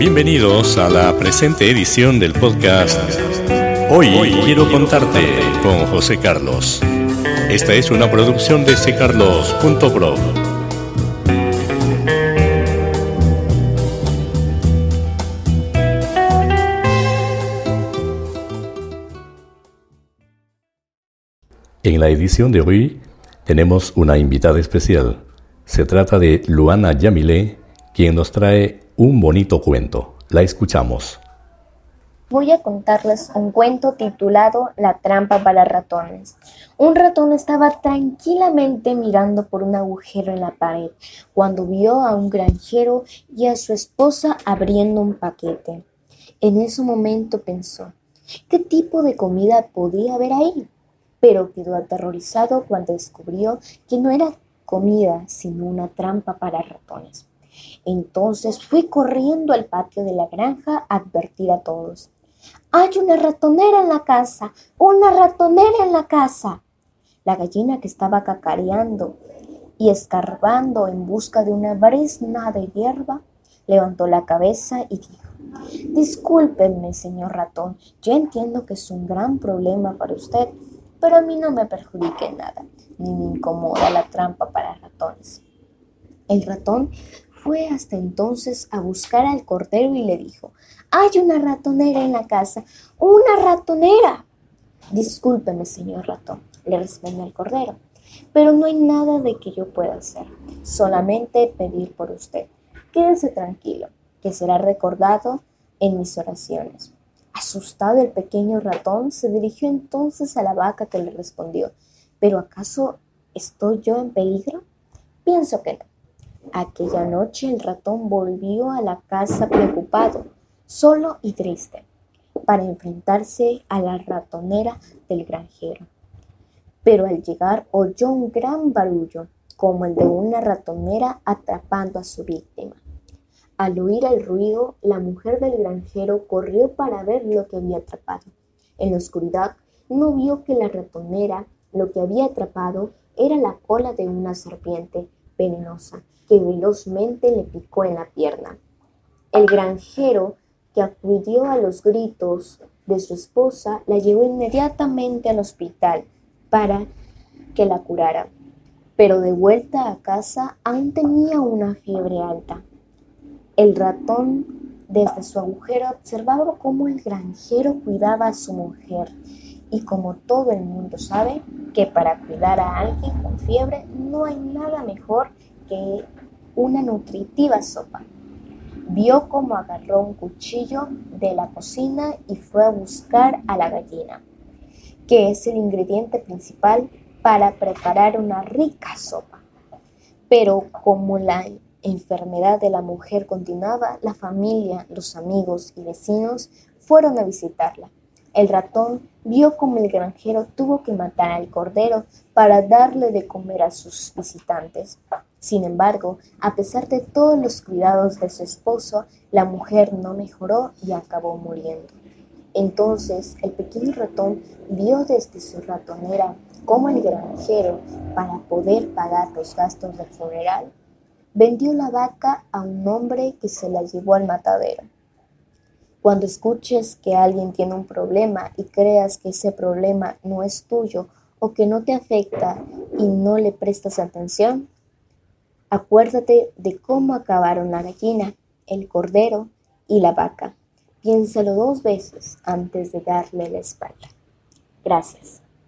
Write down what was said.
Bienvenidos a la presente edición del podcast Hoy quiero contarte con José Carlos. Esta es una producción de ccarlos.pro. En la edición de hoy tenemos una invitada especial. Se trata de Luana Yamile, quien nos trae un bonito cuento. La escuchamos. Voy a contarles un cuento titulado La trampa para ratones. Un ratón estaba tranquilamente mirando por un agujero en la pared cuando vio a un granjero y a su esposa abriendo un paquete. En ese momento pensó, ¿qué tipo de comida podía haber ahí? Pero quedó aterrorizado cuando descubrió que no era comida, sino una trampa para ratones. Entonces fui corriendo al patio de la granja a advertir a todos. Hay una ratonera en la casa, una ratonera en la casa. La gallina que estaba cacareando y escarbando en busca de una brisna de hierba, levantó la cabeza y dijo, Discúlpenme, señor ratón, yo entiendo que es un gran problema para usted, pero a mí no me perjudique nada, ni me incomoda la trampa para ratones. El ratón fue hasta entonces a buscar al cordero y le dijo, hay una ratonera en la casa, una ratonera. Discúlpeme, señor ratón, le respondió el cordero, pero no hay nada de que yo pueda hacer, solamente pedir por usted. Quédese tranquilo, que será recordado en mis oraciones. Asustado el pequeño ratón se dirigió entonces a la vaca que le respondió, ¿pero acaso estoy yo en peligro? Pienso que no. Aquella noche el ratón volvió a la casa preocupado, solo y triste, para enfrentarse a la ratonera del granjero. Pero al llegar oyó un gran barullo, como el de una ratonera atrapando a su víctima. Al oír el ruido, la mujer del granjero corrió para ver lo que había atrapado. En la oscuridad no vio que la ratonera lo que había atrapado era la cola de una serpiente venenosa que velozmente le picó en la pierna. El granjero, que acudió a los gritos de su esposa, la llevó inmediatamente al hospital para que la curara. Pero de vuelta a casa aún tenía una fiebre alta. El ratón desde su agujero observaba cómo el granjero cuidaba a su mujer y como todo el mundo sabe que para cuidar a alguien con fiebre no hay nada mejor que una nutritiva sopa. Vio cómo agarró un cuchillo de la cocina y fue a buscar a la gallina, que es el ingrediente principal para preparar una rica sopa. Pero como la enfermedad de la mujer continuaba, la familia, los amigos y vecinos fueron a visitarla. El ratón vio cómo el granjero tuvo que matar al cordero para darle de comer a sus visitantes. Sin embargo, a pesar de todos los cuidados de su esposo, la mujer no mejoró y acabó muriendo. Entonces el pequeño ratón vio desde su ratonera cómo el granjero, para poder pagar los gastos del funeral, vendió la vaca a un hombre que se la llevó al matadero. Cuando escuches que alguien tiene un problema y creas que ese problema no es tuyo o que no te afecta y no le prestas atención, Acuérdate de cómo acabaron la gallina, el cordero y la vaca. Piénsalo dos veces antes de darle la espalda. Gracias.